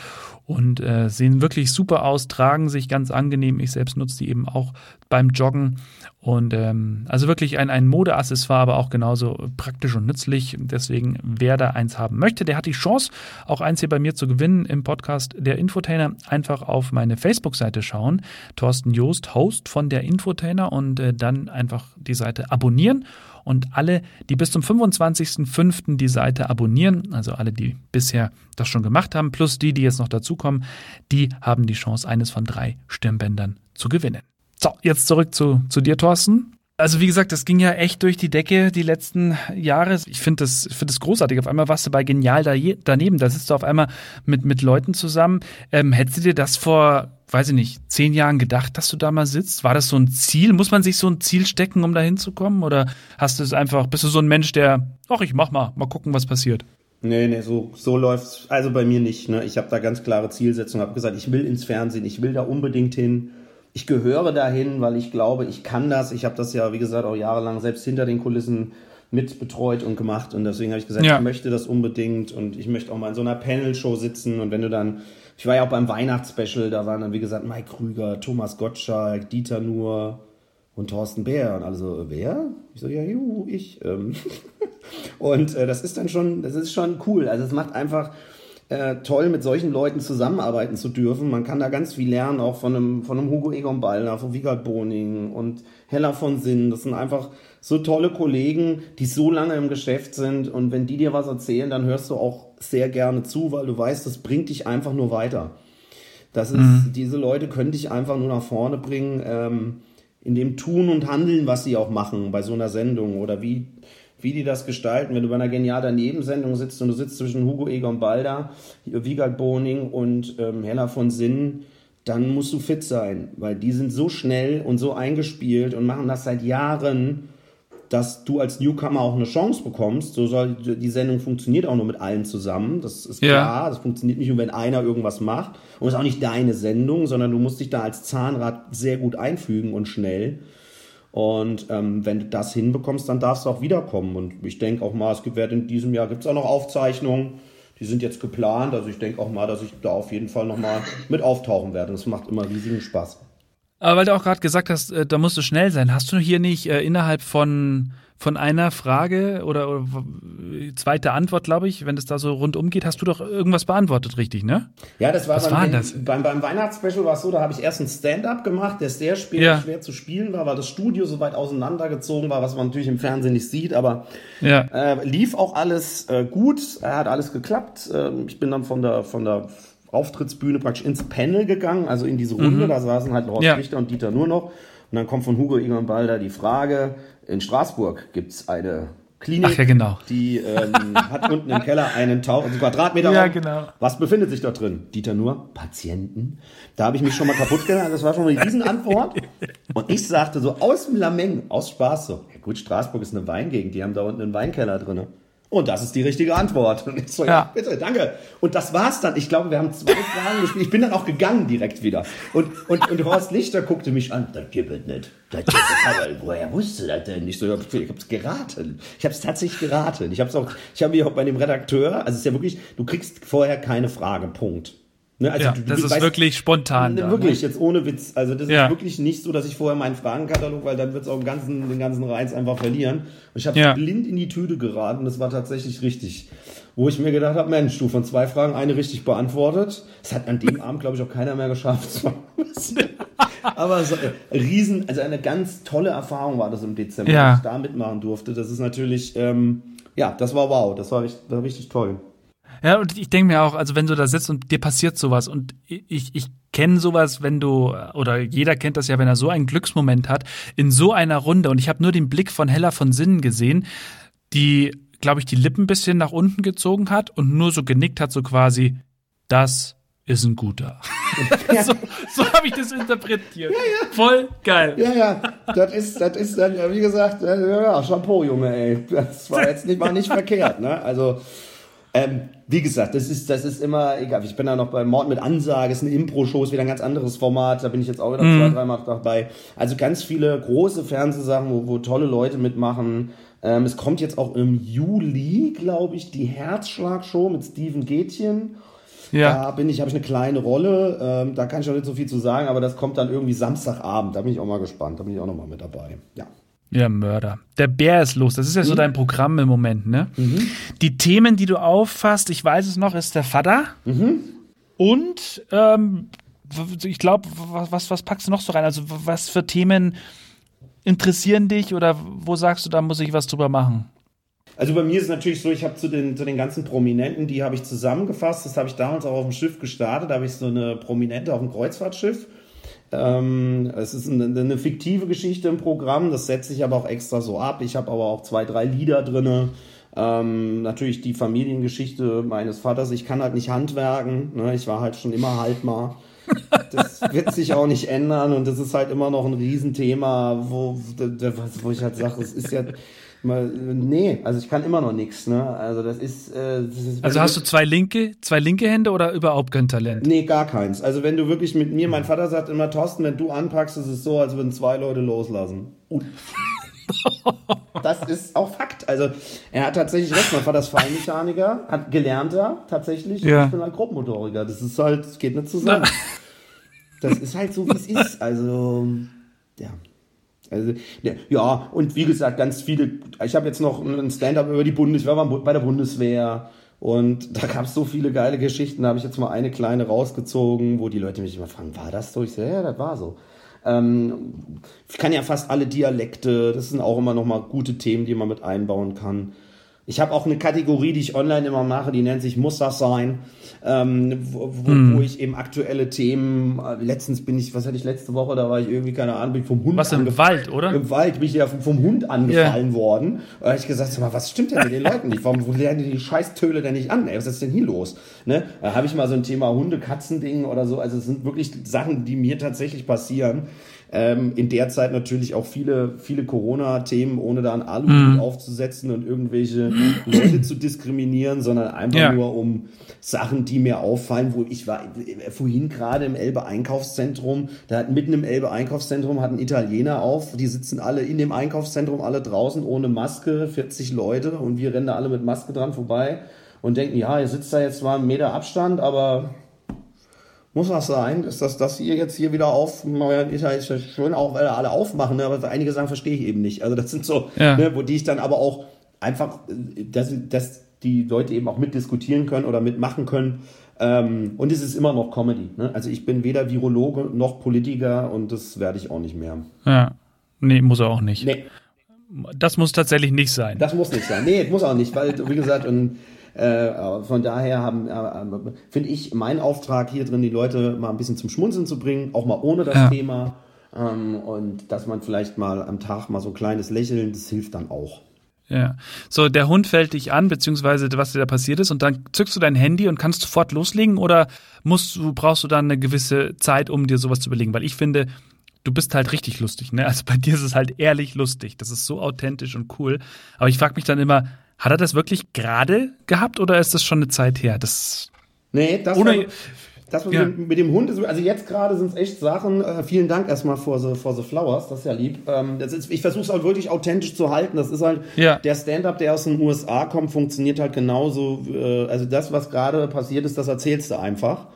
und äh, sehen wirklich super aus, tragen sich ganz angenehm. Ich selbst nutze die eben auch beim Joggen. Und ähm, also wirklich ein, ein Modeaccessoire, aber auch genauso praktisch und nützlich. Deswegen, wer da eins haben möchte, der hat die Chance, auch eins hier bei mir zu gewinnen im Podcast der Infotainer. Einfach auf meine Facebook-Seite schauen. Thorsten Joost, Host von der Infotainer und äh, dann einfach die Seite abonnieren und alle, die bis zum 25.05. die Seite abonnieren, also alle, die bisher das schon gemacht haben, plus die, die jetzt noch dazukommen, die haben die Chance, eines von drei Stirnbändern zu gewinnen. So, jetzt zurück zu, zu dir, Thorsten. Also wie gesagt, das ging ja echt durch die Decke die letzten Jahre. Ich finde das, find das großartig. Auf einmal warst du bei Genial da, daneben. Da sitzt du auf einmal mit, mit Leuten zusammen. Ähm, hättest du dir das vor weiß ich nicht, zehn Jahren gedacht, dass du da mal sitzt? War das so ein Ziel? Muss man sich so ein Ziel stecken, um da hinzukommen? Oder hast du es einfach, bist du so ein Mensch, der, ach, ich mach mal, mal gucken, was passiert? Nee, nee, so, so läuft's. Also bei mir nicht. Ne? Ich habe da ganz klare Zielsetzungen. Habe gesagt, ich will ins Fernsehen, ich will da unbedingt hin. Ich gehöre dahin, weil ich glaube, ich kann das. Ich habe das ja, wie gesagt, auch jahrelang selbst hinter den Kulissen mit betreut und gemacht. Und deswegen habe ich gesagt, ja. ich möchte das unbedingt und ich möchte auch mal in so einer Panel-Show sitzen. Und wenn du dann ich war ja auch beim Weihnachtsspecial, da waren dann, wie gesagt, Mike Krüger, Thomas Gottschalk, Dieter Nuhr und Thorsten Bär. Und alle so, wer? Ich so, ja, juhu, ich. Ähm. und äh, das ist dann schon, das ist schon cool. Also es macht einfach äh, toll, mit solchen Leuten zusammenarbeiten zu dürfen. Man kann da ganz viel lernen, auch von einem, von einem Hugo Egon Ballner, von Wiegald Boning und Hella von Sinn. Das sind einfach so tolle Kollegen, die so lange im Geschäft sind. Und wenn die dir was erzählen, dann hörst du auch sehr gerne zu, weil du weißt, das bringt dich einfach nur weiter. Das ist, mhm. diese Leute können dich einfach nur nach vorne bringen, ähm, in dem Tun und Handeln, was sie auch machen bei so einer Sendung oder wie, wie die das gestalten. Wenn du bei einer genial daneben Sendung sitzt und du sitzt zwischen Hugo Egon Balder, Wiegald Boning und ähm, Hella von Sinn, dann musst du fit sein, weil die sind so schnell und so eingespielt und machen das seit Jahren dass du als Newcomer auch eine Chance bekommst. So soll die Sendung funktioniert auch nur mit allen zusammen. Das ist klar. Ja. Das funktioniert nicht nur, wenn einer irgendwas macht. Und es ist auch nicht deine Sendung, sondern du musst dich da als Zahnrad sehr gut einfügen und schnell. Und ähm, wenn du das hinbekommst, dann darfst du auch wiederkommen. Und ich denke auch mal, es gibt in diesem Jahr gibt es auch noch Aufzeichnungen. Die sind jetzt geplant. Also ich denke auch mal, dass ich da auf jeden Fall nochmal mit auftauchen werde. Das macht immer riesigen Spaß. Aber weil du auch gerade gesagt hast, äh, da musst du schnell sein. Hast du hier nicht äh, innerhalb von, von einer Frage oder, oder zweite Antwort, glaube ich, wenn es da so rundum geht, hast du doch irgendwas beantwortet, richtig, ne? Ja, das war, Was beim, war das? beim, beim Weihnachtsspecial war es so, da habe ich erst ein Stand-up gemacht, der sehr schwer, ja. schwer zu spielen war, weil das Studio so weit auseinandergezogen war, was man natürlich im Fernsehen nicht sieht, aber ja. äh, lief auch alles äh, gut, hat alles geklappt. Äh, ich bin dann von der, von der Auftrittsbühne praktisch ins Panel gegangen, also in diese Runde. Mhm. Da saßen halt Horst ja. Richter und Dieter nur noch. Und dann kommt von Hugo Egon Balder die Frage, in Straßburg gibt es eine Klinik, ja, genau. die ähm, hat unten im Keller einen Tauch, also Quadratmeter ja, genau. Was befindet sich da drin? Dieter nur, Patienten. Da habe ich mich schon mal kaputt gemacht. Das war schon mal eine Riesenantwort. Und ich sagte so aus dem Lameng, aus Spaß so, ja gut, Straßburg ist eine Weingegend, die haben da unten einen Weinkeller drin. Und das ist die richtige Antwort. Und ich so, ja, ja bitte, danke. Und das war's dann. Ich glaube, wir haben zwei Fragen gespielt. Ich bin dann auch gegangen direkt wieder. Und, und, und Horst Lichter guckte mich an. Das gibt es nicht. Das gibt es aber. Woher wusste das denn? Ich so, ich hab's geraten. Ich hab's tatsächlich geraten. Ich hab's auch, ich habe hier bei dem Redakteur, also es ist ja wirklich, du kriegst vorher keine Frage. Punkt. Ne, also ja, du, du das ist weißt, wirklich spontan. Ne, wirklich, ne? jetzt ohne Witz. Also das ja. ist wirklich nicht so, dass ich vorher meinen Fragenkatalog, weil dann wird es auch den ganzen, den ganzen Reiz einfach verlieren. Und ich habe ja. blind in die Tüte geraten, das war tatsächlich richtig. Wo ich mir gedacht habe, Mensch, du von zwei Fragen eine richtig beantwortet. Das hat an dem Abend, glaube ich, auch keiner mehr geschafft. aber so, äh, riesen, also eine ganz tolle Erfahrung war das im Dezember, Ja. dass ich da mitmachen durfte. Das ist natürlich, ähm, ja, das war wow, das war richtig, war richtig toll. Ja, und ich denke mir auch, also wenn du da sitzt und dir passiert sowas und ich, ich kenne sowas, wenn du, oder jeder kennt das ja, wenn er so einen Glücksmoment hat, in so einer Runde und ich habe nur den Blick von Hella von Sinnen gesehen, die, glaube ich, die Lippen ein bisschen nach unten gezogen hat und nur so genickt hat, so quasi, das ist ein guter. so so habe ich das interpretiert. Voll geil. Ja, ja, das ist, das ist dann, wie gesagt, äh, ja, Chapeau, Junge, ey. Das war jetzt nicht, war nicht verkehrt, ne? Also, ähm, wie gesagt, das ist, das ist immer, egal, ich bin da noch bei Mord mit Ansage, ist eine Impro-Show, ist wieder ein ganz anderes Format, da bin ich jetzt auch wieder zwei, dreimal dabei. Also ganz viele große Fernsehsachen, wo, wo tolle Leute mitmachen. Ähm, es kommt jetzt auch im Juli, glaube ich, die Herzschlag-Show mit Steven Gätchen. Ja. Da bin ich, habe ich eine kleine Rolle. Ähm, da kann ich noch nicht so viel zu sagen, aber das kommt dann irgendwie Samstagabend. Da bin ich auch mal gespannt. Da bin ich auch noch mal mit dabei. Ja. Ja, Mörder. Der Bär ist los. Das ist ja so dein Programm im Moment, ne? Die Themen, die du auffasst, ich weiß es noch, ist der Vater. Und ähm, ich glaube, was, was packst du noch so rein? Also was für Themen interessieren dich oder wo sagst du, da muss ich was drüber machen? Also bei mir ist es natürlich so, ich habe zu den, zu den ganzen Prominenten, die habe ich zusammengefasst. Das habe ich damals auch auf dem Schiff gestartet. Da habe ich so eine Prominente auf dem Kreuzfahrtschiff. Ähm, es ist eine, eine fiktive Geschichte im Programm. Das setze ich aber auch extra so ab. Ich habe aber auch zwei, drei Lieder drinne. Ähm, natürlich die Familiengeschichte meines Vaters. Ich kann halt nicht handwerken. Ne? Ich war halt schon immer Haltmar. Das wird sich auch nicht ändern und das ist halt immer noch ein Riesenthema, wo, wo ich halt sage, es ist ja mal, nee, also ich kann immer noch nichts, ne? Also das ist, äh, das ist Also hast du zwei linke, zwei linke Hände oder überhaupt kein Talent? Nee, gar keins. Also wenn du wirklich mit mir, mein Vater sagt immer, Thorsten, wenn du anpackst, ist es so, als würden zwei Leute loslassen. Und das ist auch Fakt. Also er hat tatsächlich recht. Mein Vater ist Feinmechaniker, hat gelernter tatsächlich. Ja. Ich bin ein Grobmotoriker. Das ist halt, das geht nicht zusammen. Das ist halt so, wie es ist. Also, ja. Also, ja, und wie gesagt, ganz viele. Ich habe jetzt noch ein Stand-up über die Bundeswehr, war bei der Bundeswehr. Und da gab es so viele geile Geschichten. Da habe ich jetzt mal eine kleine rausgezogen, wo die Leute mich immer fragen, war das so? Ich so, ja, das war so. Ähm, ich kann ja fast alle Dialekte. Das sind auch immer noch mal gute Themen, die man mit einbauen kann. Ich habe auch eine Kategorie, die ich online immer mache, die nennt sich Muss das sein, ähm, wo, wo, wo ich eben aktuelle Themen, äh, letztens bin ich, was hatte ich letzte Woche, da war ich irgendwie, keine Ahnung, bin ich vom Hund Was im Wald, oder? Im Wald bin ich ja vom, vom Hund angefallen worden. Da habe ich gesagt, sag mal, was stimmt denn mit den Leuten nicht? Warum lernen die die Scheißtöle denn nicht an? Ey, was ist denn hier los? Ne? Da habe ich mal so ein Thema Hunde-Katzen-Ding oder so. Also es sind wirklich Sachen, die mir tatsächlich passieren. Ähm, in der Zeit natürlich auch viele, viele Corona-Themen, ohne da ein Aluhut aufzusetzen und irgendwelche Leute zu diskriminieren, sondern einfach Ja. nur um Sachen, die mir auffallen, wo ich war vorhin gerade im Elbe-Einkaufszentrum, da hat mitten im Elbe-Einkaufszentrum hat ein Italiener auf, die sitzen alle in dem Einkaufszentrum, alle draußen ohne Maske, 40 Leute und wir rennen da alle mit Maske dran vorbei und denken, ja, ihr sitzt da jetzt zwar einen Meter Abstand, aber muss das sein, dass das, dass ihr jetzt hier wieder auf, ist ja, ist ja schön auch, weil alle aufmachen, ne? aber einige Sachen verstehe ich eben nicht. Also das sind so, Ja. ne, wo die ich dann aber auch einfach, dass, dass die Leute eben auch mitdiskutieren können oder mitmachen können. Ähm, und es ist immer noch Comedy. Ne? Also ich bin weder Virologe noch Politiker und das werde ich auch nicht mehr. Ja. Nee, muss er auch nicht. Nee, Das muss tatsächlich nicht sein. das muss nicht sein. Nee, muss auch nicht, weil, wie gesagt, und äh, von daher haben, äh, finde ich, mein Auftrag hier drin, die Leute mal ein bisschen zum Schmunzeln zu bringen, auch mal ohne das Ja. Thema. Ähm, und dass man vielleicht mal am Tag mal so ein kleines Lächeln, das hilft dann auch. Ja. So, der Hund fällt dich an, beziehungsweise was dir da passiert ist, und dann zückst du dein Handy und kannst sofort loslegen oder musst du, brauchst du dann eine gewisse Zeit, um dir sowas zu überlegen? Weil ich finde, du bist halt richtig lustig, ne? Also bei dir ist es halt ehrlich lustig. Das ist so authentisch und cool. Aber ich frage mich dann immer, hat er das wirklich gerade gehabt oder ist das schon eine Zeit her? Das Nee, das Ohne- war, das Ja. mit, dem Hund, ist, also jetzt gerade sind es echt Sachen, äh, vielen Dank erstmal for the, for the Flowers, das ist ja lieb. Ähm, ist, ich versuche es halt wirklich authentisch zu halten, das ist halt, Ja. der Stand-Up, der aus den USA kommt, funktioniert halt genauso, äh, also das, was gerade passiert ist, das erzählst du einfach.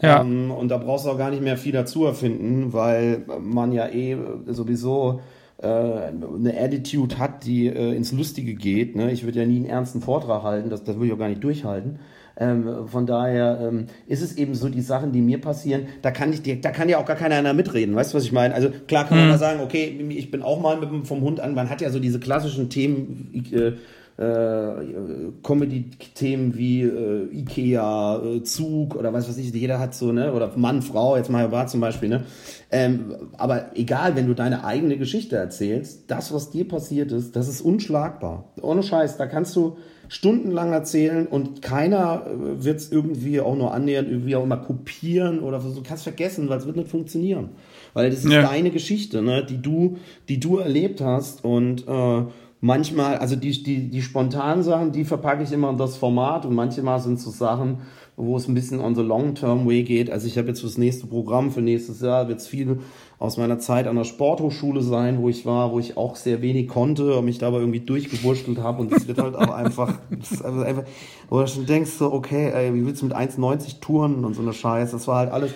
Ja. Ähm, und da brauchst du auch gar nicht mehr viel dazu erfinden, weil man ja eh sowieso eine Attitude hat, die äh, ins Lustige geht. Ne? Ich würde ja nie einen ernsten Vortrag halten, das, das würde ich auch gar nicht durchhalten. Ähm, von daher ähm, ist es eben so die Sachen, die mir passieren, da kann ich, da kann ja auch gar keiner einer mitreden, weißt du, was ich meine? Also klar kann man Mhm. da sagen, okay, ich bin auch mal mit, vom Hund an, man hat ja so diese klassischen Themen, äh, äh, Comedy-Themen wie äh, Ikea, äh, Zug oder was weiß ich, jeder hat so, ne, oder Mann, Frau, jetzt mal war zum Beispiel, ne. Ähm, aber egal, wenn du deine eigene Geschichte erzählst, das, was dir passiert ist, das ist unschlagbar. Ohne Scheiß, da kannst du stundenlang erzählen und keiner wird es irgendwie auch nur annähernd irgendwie auch immer kopieren oder so. Du kannst vergessen, weil es wird nicht funktionieren. Weil das ist Ja. deine Geschichte, ne, die du, die du erlebt hast und äh, manchmal, also die, die, die spontanen Sachen, die verpacke ich immer in das Format und manchmal sind so Sachen, wo es ein bisschen on the long-term way geht. Also ich habe jetzt fürs nächste Programm, für nächstes Jahr wird es viel aus meiner Zeit an der Sporthochschule sein, wo ich war, wo ich auch sehr wenig konnte und mich da aber irgendwie durchgewurschtelt habe und es wird halt auch das einfach, einfach, wo du schon denkst so, okay, ey, wie willst du mit 1,90 touren und so eine Scheiße, das war halt alles,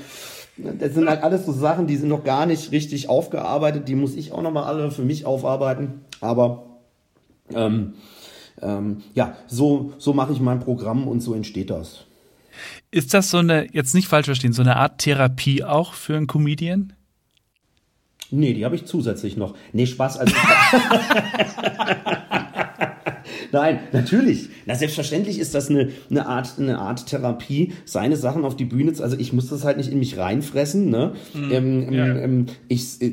das sind halt alles so Sachen, die sind noch gar nicht richtig aufgearbeitet, die muss ich auch nochmal alle für mich aufarbeiten, aber ähm, ähm, ja, so, so mache ich mein Programm und so entsteht das. Ist das so eine, jetzt nicht falsch verstehen, so eine Art Therapie auch für einen Comedian? Nee, die habe ich zusätzlich noch. Nee, Spaß. Also Nein, natürlich. Na, selbstverständlich ist das eine, eine, Art, eine Art Therapie, seine Sachen auf die Bühne zu. Also ich muss das halt nicht in mich reinfressen. Ne? ähm, ja. ähm, ich, äh,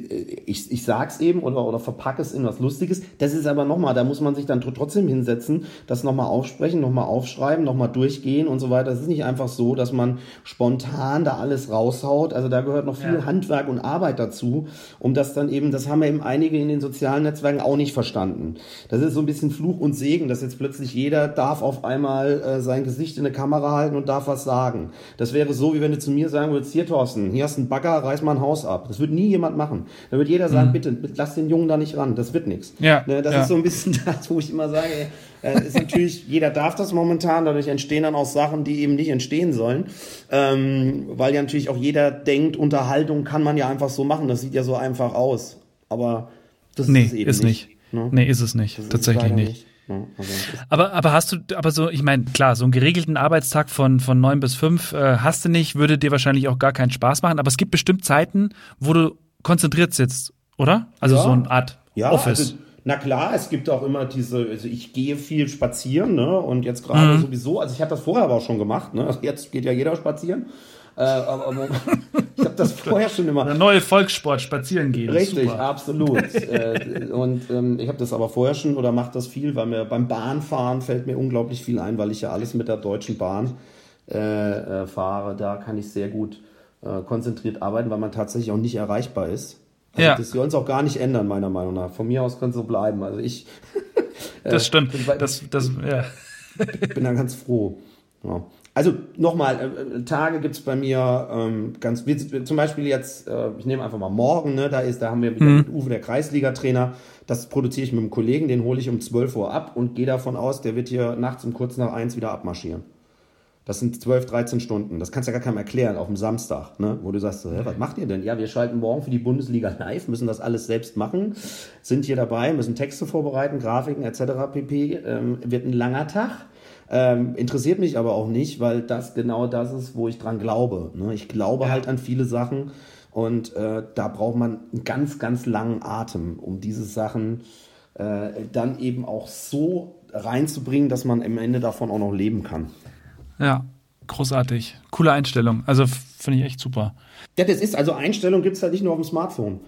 ich, ich sag's eben oder, oder verpacke es in was Lustiges. Das ist aber nochmal, da muss man sich dann tr- trotzdem hinsetzen, das nochmal aufsprechen, nochmal aufschreiben, nochmal durchgehen und so weiter. Es ist nicht einfach so, dass man spontan da alles raushaut. Also da gehört noch viel Ja. Handwerk und Arbeit dazu, um das dann eben, das haben ja eben einige in den sozialen Netzwerken auch nicht verstanden. Das ist so ein bisschen Fluch und Segen, dass jetzt plötzlich jeder darf auf einmal äh, sein Gesicht in eine Kamera halten und darf was sagen. Das wäre so, wie wenn du zu mir sagen würdest, hier Thorsten, hier hast du einen Bagger, reiß mal ein Haus ab. Das wird nie jemand machen. Da wird jeder sagen, bitte, lass den Jungen da nicht ran, das wird nichts. Ja, Ne, das ja. ist so ein bisschen das, wo ich immer sage, äh, ist natürlich, jeder darf das momentan, dadurch entstehen dann auch Sachen, die eben nicht entstehen sollen. Ähm, weil ja natürlich auch jeder denkt, Unterhaltung kann man ja einfach so machen, das sieht ja so einfach aus. Aber das Nee, ist es eben ist nicht. Ne? Nee, ist es nicht. Das Tatsächlich leider nicht. Aber, aber hast du, aber so, ich meine, klar, so einen geregelten Arbeitstag von, von neun bis fünf äh, hast du nicht, würde dir wahrscheinlich auch gar keinen Spaß machen, aber es gibt bestimmt Zeiten, wo du konzentriert sitzt, oder? Also Ja. so eine Art Ja, Office. Also, na klar, es gibt auch immer diese, also ich gehe viel spazieren, ne? Und jetzt gerade Mhm. sowieso, also ich habe das vorher aber auch schon gemacht, ne? Jetzt geht ja jeder spazieren. Äh, aber, aber ich habe das vorher schon immer. Der neue Volkssport, spazieren gehen. Richtig, super. absolut. äh, und ähm, ich habe das aber vorher schon oder mache das viel, weil mir beim Bahnfahren fällt mir unglaublich viel ein, weil ich ja alles mit der Deutschen Bahn äh, äh, fahre. Da kann ich sehr gut äh, konzentriert arbeiten, weil man tatsächlich auch nicht erreichbar ist. Also Ja. Das soll uns auch gar nicht ändern, meiner Meinung nach. Von mir aus könnte es so bleiben. Also ich Das stimmt. bin bei- Das, das, ja. bin da ganz froh. Ja. Also nochmal, äh, äh, Tage gibt's bei mir ähm, ganz, wie, zum Beispiel jetzt, äh, ich nehme einfach mal morgen, ne, da ist, da haben wir wieder mit Uwe, der Kreisliga-Trainer, das produziere ich mit einem Kollegen, den hole ich um 12 Uhr ab und gehe davon aus, der wird hier nachts um kurz nach eins wieder abmarschieren. Das sind 12, 13 Stunden. Das kannst du ja gar keinem erklären auf dem Samstag, ne? wo du sagst, hä, was macht ihr denn? Ja, wir schalten morgen für die Bundesliga live, müssen das alles selbst machen, sind hier dabei, müssen Texte vorbereiten, Grafiken etc. pp. Ähm, wird ein langer Tag. Ähm, interessiert mich aber auch nicht, weil das genau das ist, wo ich dran glaube. Ne? Ich glaube halt an viele Sachen und äh, da braucht man einen ganz, ganz langen Atem, um diese Sachen äh, dann eben auch so reinzubringen, dass man am Ende davon auch noch leben kann. ja, großartig. Coole Einstellung. Also finde ich echt super. Ja, das ist, also Einstellung gibt es halt nicht nur auf dem Smartphone.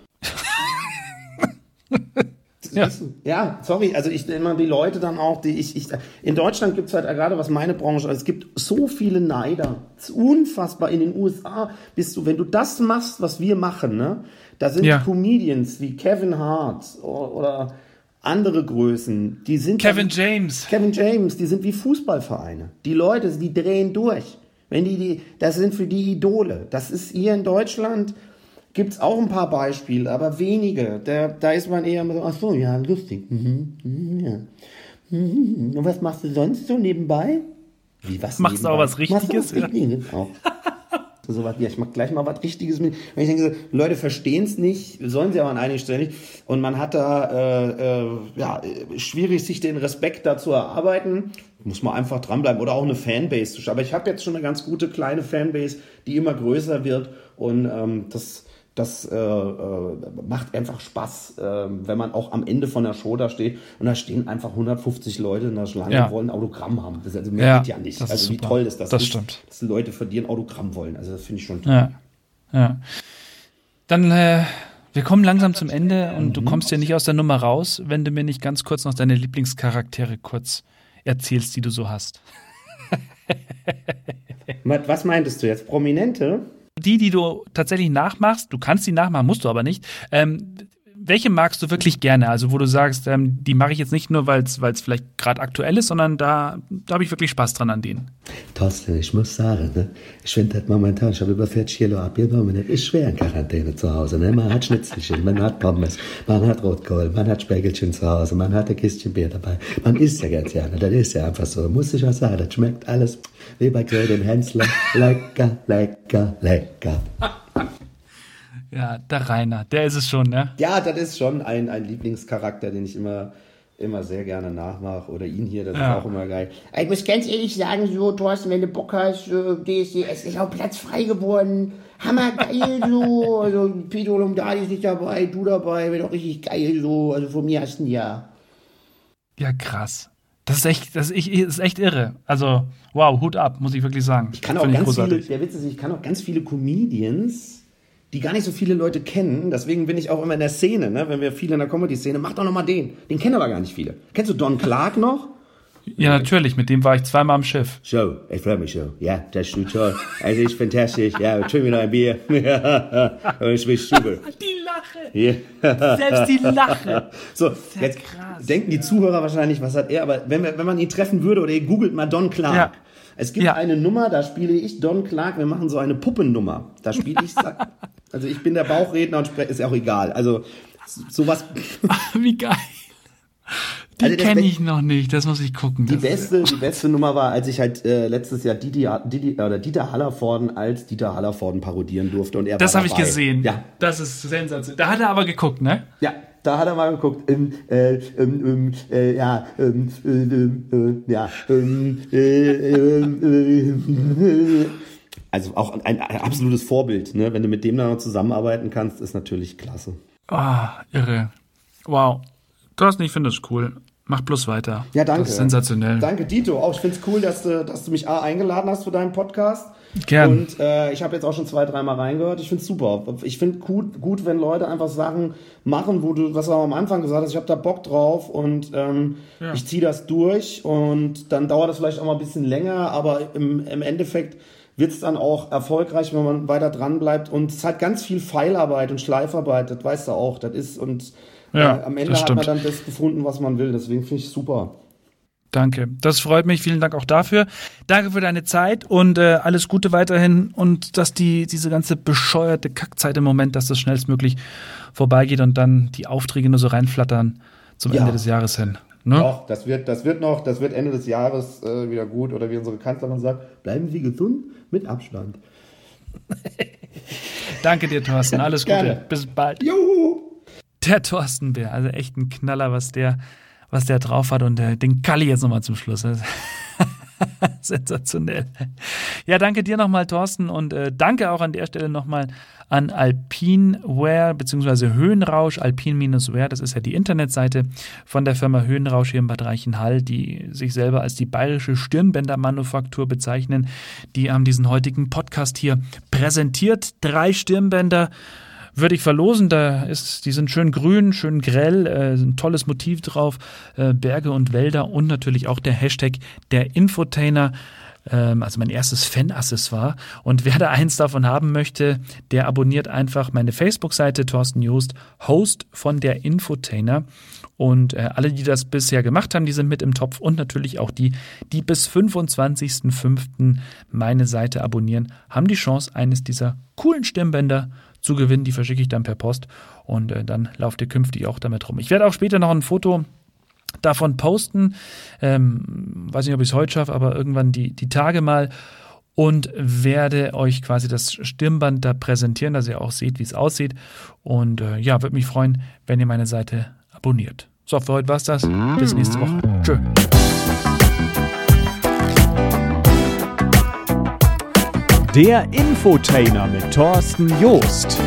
Ja. ist- ja, sorry, also ich immer die Leute dann auch, die ich, ich in Deutschland gibt es halt gerade was meine Branche, also es gibt so viele Neider. Es ist unfassbar. In den USA bist du, wenn du das machst, was wir machen, ne, da sind Ja. Comedians wie Kevin Hart oder andere Größen, die sind Kevin James. Kevin James, die sind wie Fußballvereine. Die Leute, die drehen durch. Wenn die, die, das sind für die Idole. Das ist hier in Deutschland, gibt's auch ein paar Beispiele, aber wenige. Da, da ist man eher so, ach so, ja, lustig. Mhm, mhm, ja. Mhm, und was machst du sonst so nebenbei? Wie, was Machst du auch nebenbei? was Richtiges? Machst Richtiges auch. so was, ja, ich mach gleich mal was Richtiges mit. Und ich denke so, Leute verstehen es nicht, sollen sie aber an einigen Stellen nicht. Und man hat da, äh, äh, ja, schwierig, sich den Respekt dazu erarbeiten. Muss man einfach dranbleiben oder auch eine Fanbase zu schaffen. Aber ich habe jetzt schon eine ganz gute kleine Fanbase, die immer größer wird und ähm, das das äh, äh, macht einfach Spaß, äh, wenn man auch am Ende von der Show da steht und da stehen einfach 150 Leute in der Schlange Ja. und wollen ein Autogramm haben. Das ist also mehr Ja, geht ja nicht. das ist Also wie super. toll ist das? Das ist, stimmt. Dass Leute von dir ein Autogramm wollen. Also das finde ich schon toll. Ja. Ja. Dann, äh, wir kommen langsam zum Ende und du kommst ja nicht aus der Nummer raus, wenn du mir nicht ganz kurz noch deine Lieblingscharaktere kurz erzählst, die du so hast. Was was meintest du jetzt? Prominente? Die, die du tatsächlich nachmachst, du kannst die nachmachen, musst du aber nicht. Ähm, welche magst du wirklich gerne? Also, wo du sagst, ähm, die mache ich jetzt nicht nur, weil es vielleicht gerade aktuell ist, sondern da, da habe ich wirklich Spaß dran an denen. Thorsten, ich muss sagen, ne, ich finde das momentan, ich habe über 40 Kilo abgenommen, das ist schwer in Quarantäne zu Hause. Ne? Man hat Schnitzelchen, man hat Pommes, man hat Rotkohl, man hat Spägelchen zu Hause, man hat ein Kistchen Bier dabei. Man isst ja ganz gerne, das ist ja einfach so. Muss ich auch sagen, das schmeckt alles wie bei Grill den Hensler. Lecker, lecker, lecker. Ja, der Rainer, der ist es schon, ne? Ja, das ist schon ein, ein Lieblingscharakter, den ich immer, immer sehr gerne nachmache. Oder ihn hier, das Ja. ist auch immer geil. Ich muss ganz ehrlich sagen, so, Thorsten, wenn du Bock hast, DSDS ist auch Platz frei geworden. Hammergeil, so. Also, Pedro Lombardi ist nicht dabei, du dabei, wäre doch richtig geil, so. Also, von mir hast du ein Ja. Ja, krass. Das ist echt, das ist, echt irre. Also, wow, Hut ab, muss ich wirklich sagen. Ich kann auch ganz viele, der Witz ist, ich kann auch ganz viele Comedians, die gar nicht so viele Leute kennen. Deswegen bin ich auch immer in der Szene, ne? wenn wir viele in der Comedy-Szene, mach doch noch mal den. Den kennen aber gar nicht viele. Kennst du Don Clark noch? Ja, natürlich, mit dem war ich zweimal am Schiff. So, ich freue mich so. Ja, das ist toll. Also, ist fantastisch. Ja, trink mir noch ein Bier. Und es wird super. Die Lache! Ja. Selbst die Lache! So, jetzt krass. denken die Zuhörer wahrscheinlich, was hat er, aber wenn, wir, wenn man ihn treffen würde oder ihr googelt mal Don Clark. Ja. Es gibt Ja. eine Nummer, da spiele ich Don Clark, wir machen so eine Puppennummer. Da spiele ich, also ich bin der Bauchredner und spreche, ist ja auch egal. Also sowas, Wie geil. Die Also kenne ich noch nicht, das muss ich gucken. die beste, die beste Nummer war, als ich halt äh, letztes Jahr Didi, Didi, oder Dieter Hallervorden als Dieter Hallervorden parodieren durfte und er Das habe ich gesehen. Ja, Das ist sensationell. Da hat er aber geguckt, ne? Ja, da hat er mal geguckt. Ähm, äh, ähm, ähm, äh, ja, ähm, äh, ähm, äh, ja, ähm, äh, ähm, äh, also auch ein, ein absolutes Vorbild, ne? Wenn du mit dem dann noch zusammenarbeiten kannst, ist natürlich klasse. Ah, irre. Wow. Thorsten, ich finde das cool. Mach bloß weiter. Ja, danke. Das ist sensationell. Danke, Dito. Auch ich finde es cool, dass du, dass du mich A eingeladen hast für deinen Podcast. Gern. Und äh, ich habe jetzt auch schon zwei, dreimal reingehört. Ich finde es super. Ich finde gut, gut, wenn Leute einfach Sachen machen, wo du, was du am Anfang gesagt hast, ich habe da Bock drauf und ähm, ich ziehe das durch und dann dauert das vielleicht auch mal ein bisschen länger, aber im, im Endeffekt wird es dann auch erfolgreich, wenn man weiter dran bleibt. Und es hat ganz viel Feilarbeit und Schleifarbeit, das weißt du auch. Das ist und Ja, äh, am Ende hat man dann das gefunden, was man will. Deswegen finde ich es super. Danke. Das freut mich. Vielen Dank auch dafür. Danke für deine Zeit und äh, alles Gute weiterhin und dass die diese ganze bescheuerte Kackzeit im Moment, dass das schnellstmöglich vorbeigeht und dann die Aufträge nur so reinflattern zum Ja. Ende des Jahres hin. Ne? Doch, das wird, das wird noch, das wird Ende des Jahres äh, wieder gut. Oder wie unsere Kanzlerin sagt, bleiben Sie gesund mit Abstand. Danke dir, Thorsten. Alles Gute. Gerne. Bis bald. Juhu! Der Thorsten Bär, also echt ein Knaller, was der, was der drauf hat und äh, den Kalli jetzt nochmal zum Schluss. Sensationell. Ja, danke dir nochmal, Thorsten, und äh, danke auch an der Stelle nochmal an Alpineware bzw. Höhenrausch, Alpin-Wear, das ist ja die Internetseite von der Firma Höhenrausch hier in Bad Reichenhall, die sich selber als die bayerische Stirnbändermanufaktur bezeichnen. Die haben diesen heutigen Podcast hier präsentiert. Drei Stirnbänder würde ich verlosen. Da ist, die sind schön grün, schön grell, äh, ein tolles Motiv drauf, äh, Berge und Wälder und natürlich auch der Hashtag der Infotainer. Ähm, also mein erstes Fan-Accessoire. Und wer da eins davon haben möchte, der abonniert einfach meine Facebook-Seite Thorsten Joost, Host von der Infotainer. Und äh, alle, die das bisher gemacht haben, die sind mit im Topf und natürlich auch die, die bis 25.05. meine Seite abonnieren, haben die Chance, eines dieser coolen Stirnbänder zu gewinnen. Die verschicke ich dann per Post und äh, dann lauft ihr künftig auch damit rum. Ich werde auch später noch ein Foto davon posten. Ähm, weiß nicht, ob ich es heute schaffe, aber irgendwann die, die Tage mal. und werde euch quasi das Stirnband da präsentieren, dass ihr auch seht, wie es aussieht. Und äh, ja, würde mich freuen, wenn ihr meine Seite abonniert. So, für heute war's das. Bis nächste Woche. Tschö. Der Infotainer mit Thorsten Joost.